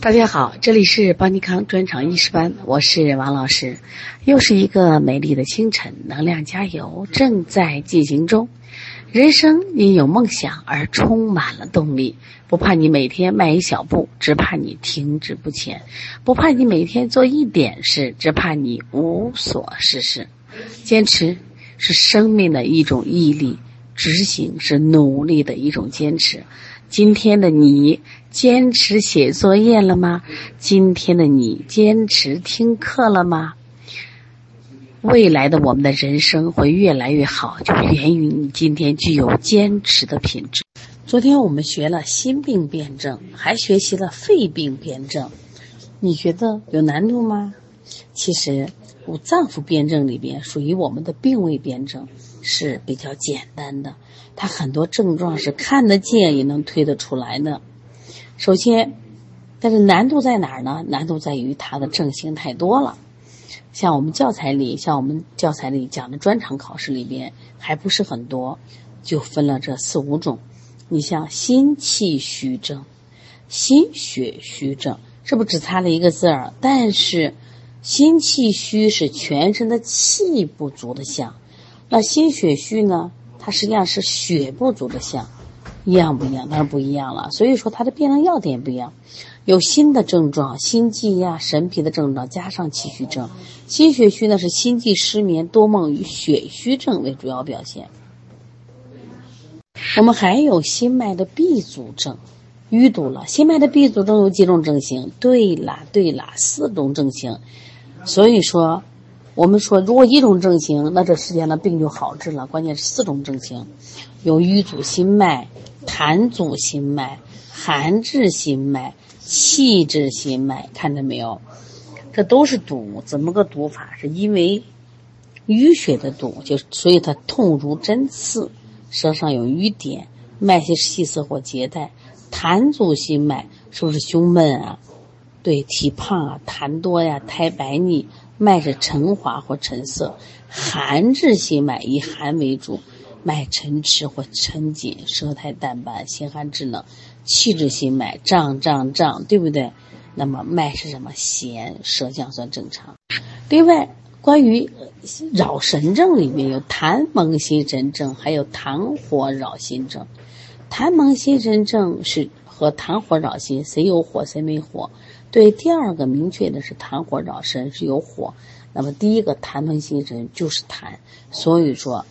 大家好，这里是邦尼康专场医师班，我是王老师。又是一个美丽的清晨，能量加油正在进行中。人生因有梦想而充满了动力，不怕你每天迈一小步，只怕你停滞不前；不怕你每天做一点事，只怕你无所事事。坚持是生命的一种毅力，执行是努力的一种坚持。今天的你。坚持写作业了吗？今天的你坚持听课了吗？未来的我们的人生会越来越好，就源于你今天具有坚持的品质。昨天我们学了心病辩证，还学习了肺病辩证，你觉得有难度吗？其实五脏腑辩证里边属于我们的病位辩证是比较简单的，它很多症状是看得见也能推得出来的。首先，但是难度在哪儿呢？难度在于它的症型太多了。像我们教材里，像我们教材里讲的专场考试里边，还不是很多，就分了这四五种。你像心气虚症、心血虚症，是不是只差了一个字儿？但是心气虚是全身的气不足的象，那心血虚呢？它实际上是血不足的象。一样不一样？当然不一样了。所以说它的辨证要点不一样，有心的症状，心悸呀、神疲的症状，加上气虚症。心血虚呢是心悸失眠、多梦与血虚症为主要表现。我们还有心脉的闭阻症，淤堵了。心脉的闭阻症有几种症型？对啦，对啦，四种症型。所以说。我们说，如果一种症型，那这世间的病就好治了。关键是四种症型，有瘀阻心脉、痰阻心脉、寒滞心脉、气滞心脉，看到没有？这都是堵，怎么个堵法？是因为淤血的堵，就所以它痛如针刺，舌上有瘀点，脉细细涩或结带。痰阻心脉是不是胸闷啊？对，体胖啊，痰多呀，苔白腻。脉是沉滑或沉涩，寒滞心脉以寒为主，脉沉迟或沉紧，舌苔淡白，心寒肢冷；气滞心脉胀胀胀，对不对？那么脉是什么？弦，舌象算正常。另外，关于扰神症里面有痰蒙心神症，还有痰火扰心症。痰蒙心神症是和痰火扰心，谁有火谁没火？对，第二个明确的是痰火扰神是有火，那么第一个痰蒙心神就是痰，所以说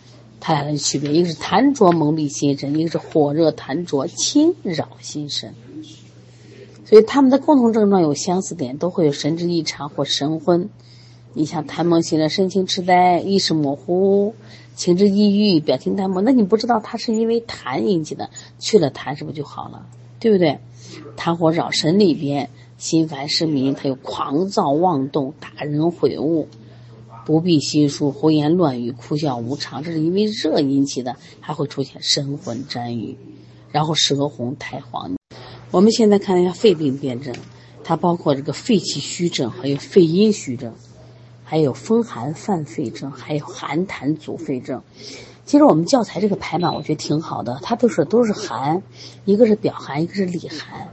它俩的区别，一个是痰浊蒙蔽心神，一个是火热痰浊侵扰心神，所以他们的共同症状有相似点，都会有神志异常或神昏。你像痰蒙心神，神情痴呆、意识模糊、情志抑郁、表情淡漠，那你不知道他是因为痰引起的，去了痰是不是就好了？对不对？痰火扰神里边。心烦失眠，他有狂躁妄动、打人毁物、不必心书、胡言乱语、哭笑无常，这是因为热引起的，还会出现神魂沾雨，然后舌红苔黄。我们现在看一下肺病辨证，它包括这个肺气虚症，还有肺阴虚症，还有风寒犯肺症，还有寒痰阻肺症。其实我们教材这个排版我觉得挺好的，它都是都是寒，一个是表寒，一个是里寒。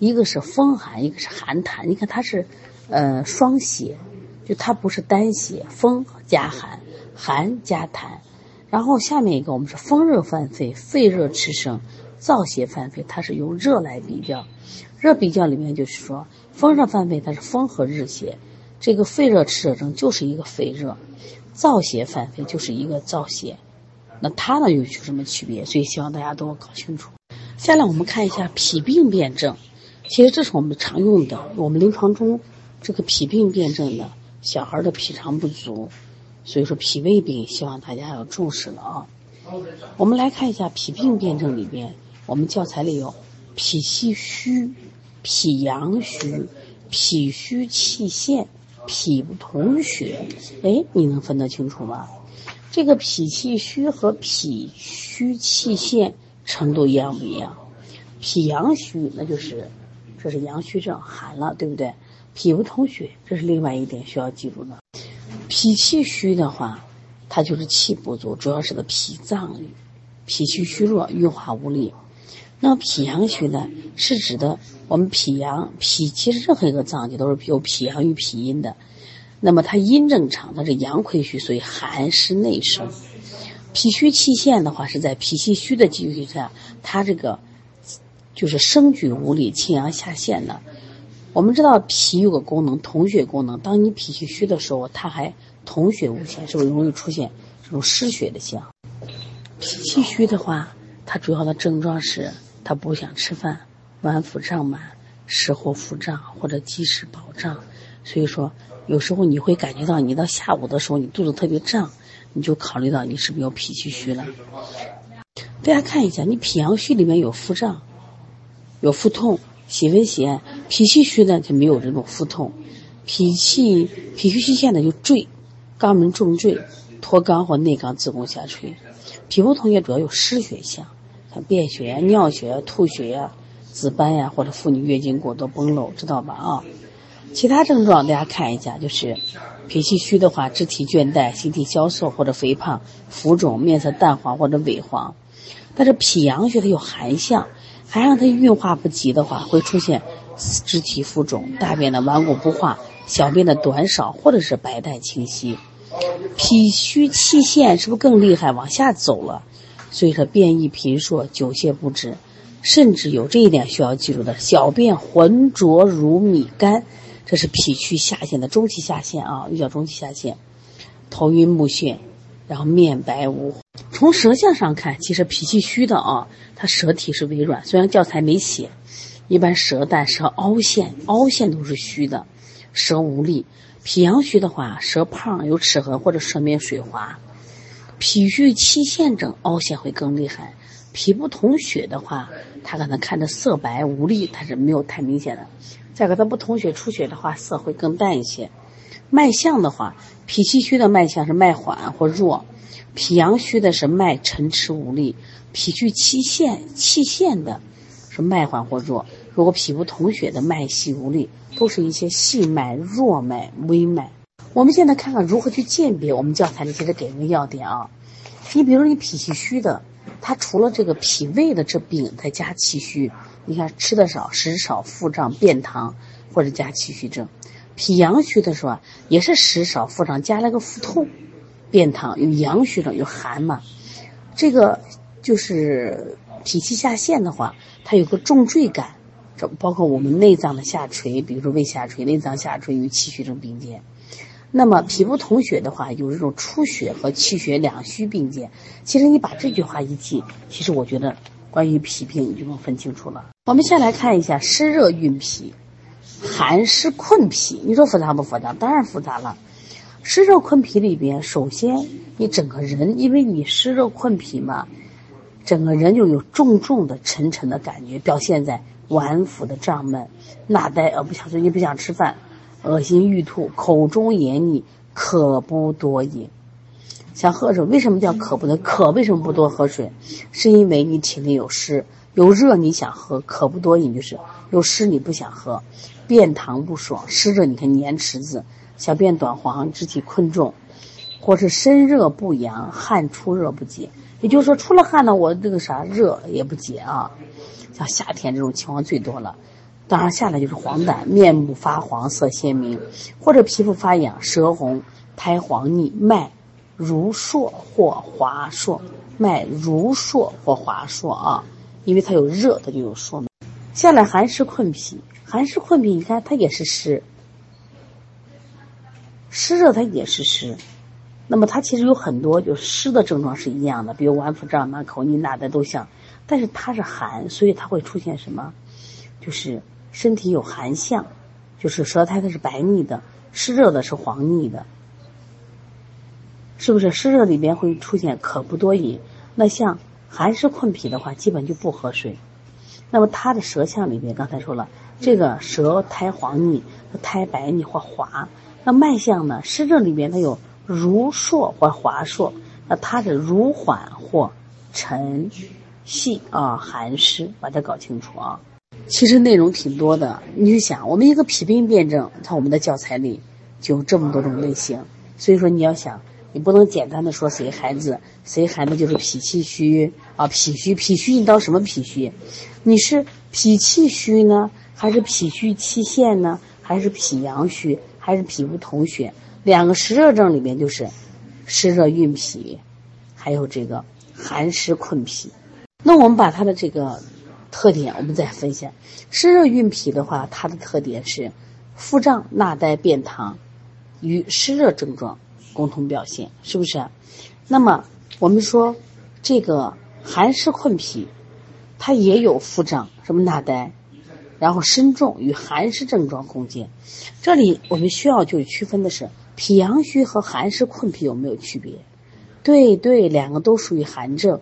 一个是风寒，一个是寒痰。你看它是，呃，双写，就它不是单写，风加寒，寒加痰。然后下面一个我们是风热犯肺，肺热炽盛，燥邪犯肺，它是用热来比较。热比较里面就是说，风热犯肺它是风和日邪，这个肺热炽热症就是一个肺热，燥邪犯肺就是一个燥邪。那它呢又有什么区别？所以希望大家都搞清楚。下来我们看一下脾病辨证。其实这是我们常用的，我们临床中这个脾病辨证的，小孩的脾肠不足，所以说脾胃病，希望大家要重视了啊。我们来看一下脾病辨证里边，我们教材里有脾气虚、脾阳虚、脾虚气陷、脾不统血，哎，你能分得清楚吗？这个脾气虚和脾虚气陷程度一样不一样？脾阳虚那就是。这是阳虚症，寒了，对不对？脾不通血，这是另外一点需要记住的。脾气虚的话，它就是气不足，主要是个脾脏，脾气虚弱，运化无力。那脾阳虚呢，是指的我们脾阳脾，其实任何一个脏器都是有脾阳与脾阴的。那么它阴正常，它是阳亏虚，所以寒湿内生。脾虚气陷的话，是在脾气虚的基础下，它这个就是生举无力，气阳下陷的。我们知道脾有个功能，统血功能。当你脾气虚的时候，它还统血无限，是不是容易出现这种失血的象？脾气虚的话，它主要的症状是他不想吃饭，脘腹胀满，食后腹胀或者积食饱胀。所以说，有时候你会感觉到，你到下午的时候，你肚子特别胀。你就考虑到你是不是有脾气虚了？大家看一下，你脾阳虚里面有腹胀，有腹痛、喜温喜按；脾气虚呢就没有这种腹痛。脾气脾虚虚陷的就坠，肛门重坠，脱肛或内肛子宫下垂。脾不统血主要有失血象，像便血呀、尿血呀、吐血呀、紫斑呀，或者妇女月经过多崩漏，知道吧？啊，其他症状大家看一下，就是。脾气虚的话，肢体倦怠、形体消瘦或者肥胖、浮肿、面色淡黄或者萎黄。但是脾阳虚它有寒象，还让它运化不及的话，会出现肢体浮肿、大便的顽固不化、小便的短少或者是白带清晰。脾虚气陷是不是更厉害？往下走了，所以说便意频数、久泻不止，甚至有这一点需要记住的：小便浑浊如米干。这是脾虚下陷的中期下陷啊，又叫中期下陷，头晕目眩，然后面白无。从舌象上看，其实脾气虚的啊，他舌体是微软，虽然教材没写，一般舌淡、舌凹陷，凹陷都是虚的，舌无力。脾阳虚的话，舌胖有齿痕或者舌面水滑。脾虚气陷症凹陷会更厉害。脾不统血的话，他可能看着色白无力，他是没有太明显的。再给他不统血出血的话，色会更淡一些。脉象的话，脾气虚的脉象是脉缓或弱，脾阳虚的是脉沉迟无力，脾虚气陷气陷的是脉缓或弱。如果脾不统血的脉细无力，都是一些细脉、弱脉、微脉。我们现在看看如何去鉴别。我们教材里其实给个要点啊，你比如你脾气虚的，他除了这个脾胃的这病，再加气虚。你看吃的少，食少，腹胀，便溏，或者加气虚症；脾阳虚的时候啊也是食少，腹胀，加了个腹痛，便溏，有阳虚症，有寒嘛。这个就是脾气下陷的话，它有个重坠感，这包括我们内脏的下垂，比如说胃下垂、内脏下垂与气虚症并见。那么脾不统血的话，有这种出血和气血两虚并见。其实你把这句话一记，其实我觉得。关于脾病，你就能分清楚了。我们先来看一下湿热蕴脾，寒湿困脾。你说复杂不复杂？当然复杂了。湿热困脾里边，首先你整个人，因为你湿热困脾嘛，整个人就有重重的、沉沉的感觉，表现在脘腹的胀闷、纳呆而不想睡，你不想吃饭，恶心欲吐，口中黏腻，渴不多饮。想喝水，为什么叫渴不得？渴为什么不多喝水？是因为你体内有湿，有热你想喝，渴不多饮就是有湿你不想喝，便溏不爽，湿热你看黏池子，小便短黄，肢体困重，或是身热不阳，汗出热不解。也就是说，出了汗呢，我这个啥热也不解啊。像夏天这种情况最多了，当然下来就是黄疸，面目发黄，色鲜明，或者皮肤发痒，舌红，苔黄腻，脉。如数或滑数，脉如数或滑数啊，因为它有热，它就有数。下来寒湿困脾，寒湿困脾，你看它也是湿，湿热它也是湿。那么它其实有很多就湿的症状是一样的，比如脘腹胀满、口腻纳呆都像，但是它是寒，所以它会出现什么？就是身体有寒象，就是舌苔它是白腻的，湿热的是黄腻的。是不是湿热里边会出现渴不多饮？那像寒湿困脾的话，基本就不喝水。那么它的舌象里边，刚才说了，这个舌苔黄腻、苔白腻或滑。那脉象呢？湿热里边它有如数或滑数，那它是如缓或沉细啊，寒湿，把它搞清楚啊。其实内容挺多的，你就想，我们一个脾病辩证，在我们的教材里就这么多种类型，所以说你要想。你不能简单的说谁孩子谁孩子就是脾气虚啊，脾虚脾虚你到什么脾虚？你是脾气虚呢，还是脾虚气陷呢，还是脾阳虚，还是脾不统血？两个湿热症里面就是湿热蕴脾，还有这个寒湿困脾。那我们把它的这个特点，我们再分析。湿热蕴脾的话，它的特点是腹胀、纳呆、便溏，与湿热症状共同表现，是不是？那么我们说这个寒湿困脾，它也有腹胀、什么纳呆，然后身重与寒湿症状共见。这里我们需要就区分的是脾阳虚和寒湿困脾有没有区别？对对，两个都属于寒症。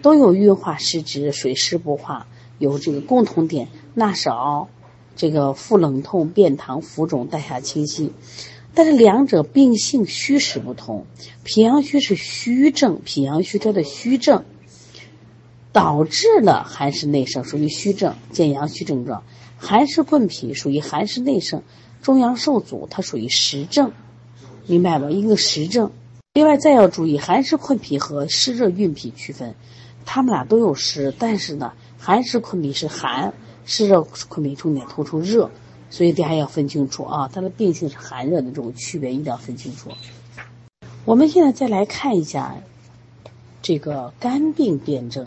都有运化失职、水湿不化，有这个共同点，纳少，这个腹冷痛、便溏、浮肿、带下清晰，但是两者病性虚实不同。脾阳虚是虚症，脾阳虚它的虚症导致了寒湿内盛，属于虚症，见阳虚症状；寒湿困脾属于寒湿内盛，中阳受阻，它属于实症，明白吧？一个实症。另外再要注意，寒湿困脾和湿热蕴脾区分。他们俩都有湿，但是呢，寒湿困脾是寒，湿热困脾重点突出热，所以大家要分清楚啊，它的病性是寒热的这种区别一定要分清楚。我们现在再来看一下这个肝病辨证，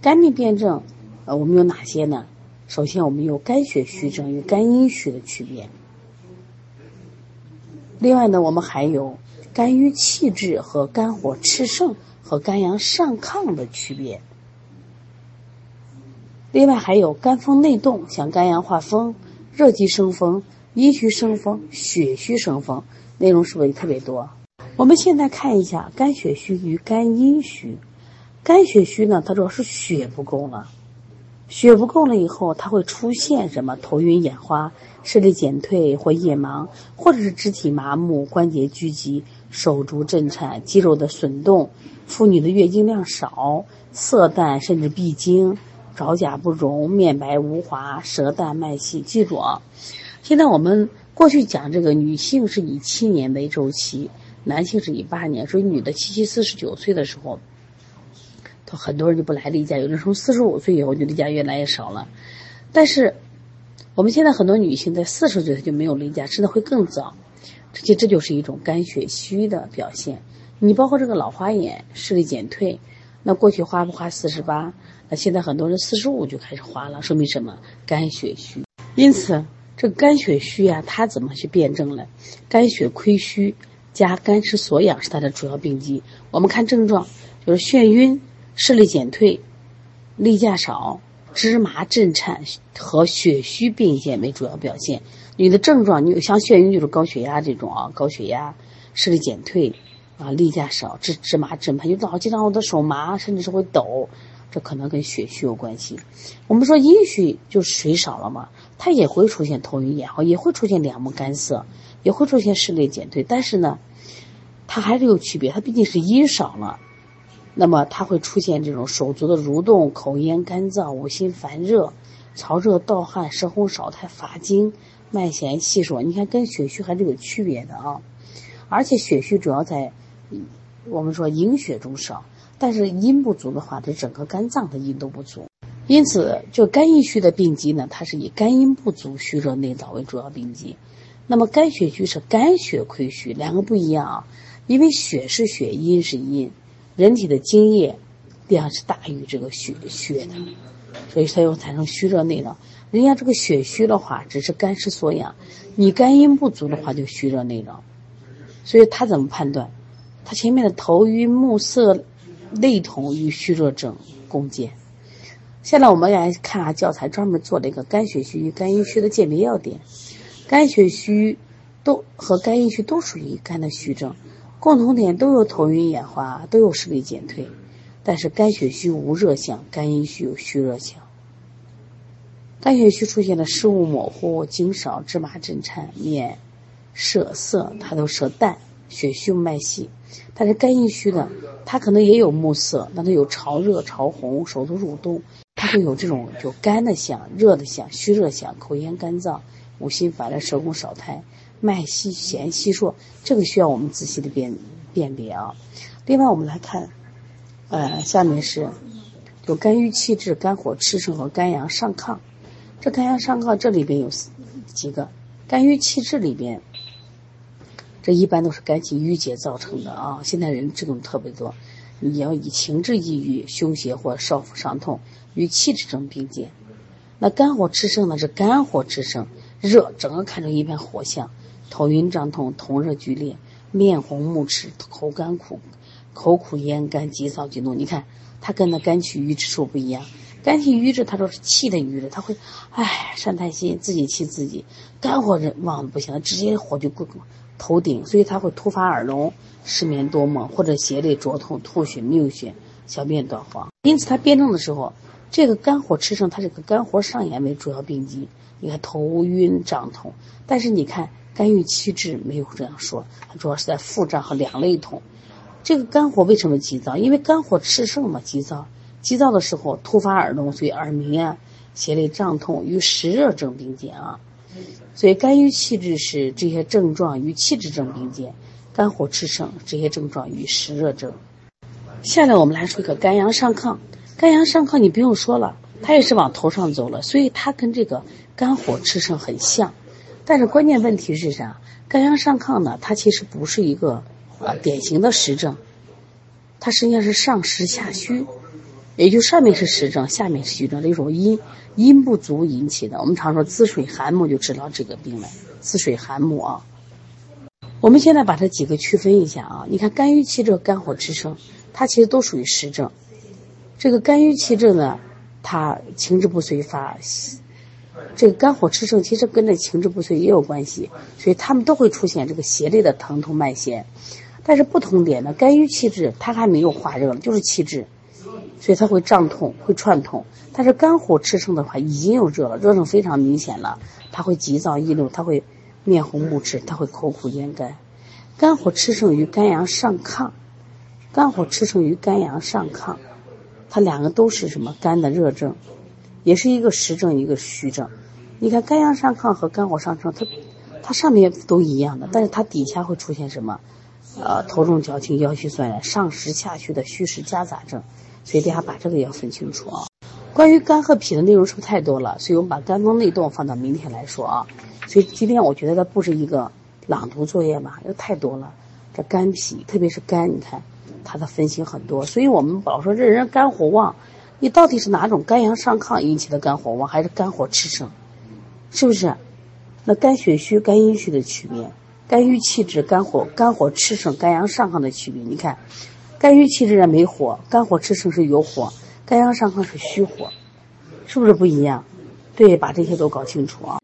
肝病辨证，呃，我们有哪些呢？首先，我们有肝血虚症与肝阴虚的区别。另外呢，我们还有肝郁气滞和肝火炽盛。和肝阳上亢的区别。另外还有肝风内动，像肝阳化风、热极生风、阴虚生风、血虚生风，内容是不是也特别多？我们现在看一下肝血虚与肝阴虚。肝血虚呢，它主要是血不够了，血不够了以后，它会出现什么？头晕眼花、视力减退或夜盲，或者是肢体麻木、关节拘急、手足震颤、肌肉的损动。妇女的月经量少，色淡甚至闭经，爪甲不容，面白无华，舌淡脉细。记住啊，现在我们过去讲这个女性是以七年为周期，男性是以八年，所以女的七七四十九岁的时候，都很多人就不来例假，有的从四十五岁以后就例假越来越少了。但是我们现在很多女性在四十岁她就没有例假，甚至会更早，这其实这就是一种肝血虚的表现。你包括这个老花眼、视力减退，那过去花不花四十八？那现在很多人四十五就开始花了，说明什么？肝血虚。因此，这肝血虚啊，它怎么去辩证呢？肝血亏虚加肝湿所养是它的主要病机。我们看症状，就是眩晕、视力减退、例假少、芝麻震颤和血虚并见为主要表现。你的症状，你有像眩晕就是高血压这种啊，高血压、视力减退。啊，例假少，芝芝麻震怕，就老经常我的手麻，甚至是会抖，这可能跟血虚有关系。我们说阴虚就水少了嘛，它也会出现头晕眼花，也会出现两目干涩，也会出现视力减退。但是呢，它还是有区别，它毕竟是阴少了，那么它会出现这种手足的蠕动、口咽干燥、五心烦热、潮热盗汗、舌红少苔、乏精、脉弦细数。你看跟血虚还是有区别的啊，而且血虚主要在。我们说营血中少，但是阴不足的话，这整个肝脏的阴都不足。因此，就肝阴虚的病机呢，它是以肝阴不足、虚热内燥为主要病机。那么肝血虚是肝血亏虚，两个不一样啊。因为血是血，阴是阴，人体的津液量是大于这个血血的，所以它又产生虚热内燥。人家这个血虚的话，只是肝湿所养；你肝阴不足的话，就虚热内燥。所以他怎么判断？他前面的头晕目涩、类同与虚热症共见。现在我们来看下教材，专门做了一个肝血虚与肝阴虚的鉴别要点。肝血虚都和肝阴虚都属于肝的虚症，共同点都有头晕眼花，都有视力减退。但是肝血虚无热象，肝阴虚有虚热象。肝血虚出现的视物模糊、精少、芝麻震颤、面涩涩，它都舌淡。血虚脉细，但是肝阴虚的，它可能也有目色，那它有潮热、潮红、手足蠕动，它会有这种有肝的象、热的象、虚热象、口咽干燥、五心烦的，舌红少苔，脉细弦细数，这个需要我们仔细的辨辨别啊。另外，我们来看，呃，下面是有肝郁气滞、肝火炽盛和肝阳上亢。这肝阳上亢，这里边有几个肝郁气滞里边，这一般都是肝气郁结造成的啊。现在人这种特别多，你要以情志抑郁、胸胁或少腹伤痛与气滞症并见。那肝火炽盛呢？是肝火炽盛，热，整个看成一片火象，头晕胀痛，头热剧烈，面红目赤，口干苦，口苦咽干，急躁急怒。你看，它跟那肝气郁滞处不一样。肝气郁滞，他说是气的郁滞，他会，唉，善叹息，自己气自己。肝火这旺的不行，直接火就过头顶，所以他会突发耳聋、失眠多梦，或者胁肋灼痛、吐血、谬血、小便短黄。因此，他辩证的时候。这个肝火炽盛，它这个肝火上炎为主要病机。你看头晕胀痛，但是你看肝郁气滞没有这样说，它主要是在腹胀和两肋痛。这个肝火为什么急躁？因为肝火炽盛嘛，急躁。急躁的时候突发耳聋，所以耳鸣啊、胁肋胀痛与湿热症并见啊。所以肝郁气滞是这些症状与气滞症并见，肝火炽盛这些症状与湿热症。下来我们来说一个肝阳上亢。肝阳上亢，你不用说了，它也是往头上走了，所以它跟这个肝火炽盛很像。但是关键问题是啥？肝阳上亢呢？它其实不是一个啊典型的实症，它实际上是上实下虚，也就上面是实症，下面是虚症，这种阴阴不足引起的。我们常说滋水寒木就知道这个病了，滋水寒木啊。我们现在把这几个区分一下啊，你看肝郁气滞、肝火炽盛，它其实都属于实症。这个肝郁气滞呢，它情志不遂发；这个肝火炽盛，其实跟这情志不遂也有关系，所以他们都会出现这个胁肋的疼痛脉弦。但是不同点呢，肝郁气滞它还没有化热，就是气滞，所以它会胀痛、会串痛。但是肝火炽盛的话，已经有热了，热症非常明显了，它会急躁易怒，它会面红目赤，它会口苦咽干。肝火炽盛于肝阳上亢，肝火炽盛于肝阳上亢。它两个都是什么肝的热症，也是一个实症一个虚症。你看肝阳上亢和肝火上升，它它上面都一样的，但是它底下会出现什么？呃，头重脚轻腰膝酸软，上实下虚的虚实夹杂症。所以大家把这个要分清楚啊。关于肝和脾的内容是不是太多了？所以我们把肝风内动放到明天来说啊。所以今天我觉得它不是一个朗读作业嘛，因为太多了。这肝脾，特别是肝，你看。它的分型很多，所以我们老说这人肝火旺，你到底是哪种肝阳上亢引起的肝火旺，还是肝火炽盛？是不是？那肝血虚、肝阴虚的区别，肝郁气滞、肝火肝火炽盛、肝阳上亢的区别。你看，肝郁气滞没火，肝火炽盛是有火，肝阳上亢是虚火，是不是不一样？对，把这些都搞清楚啊。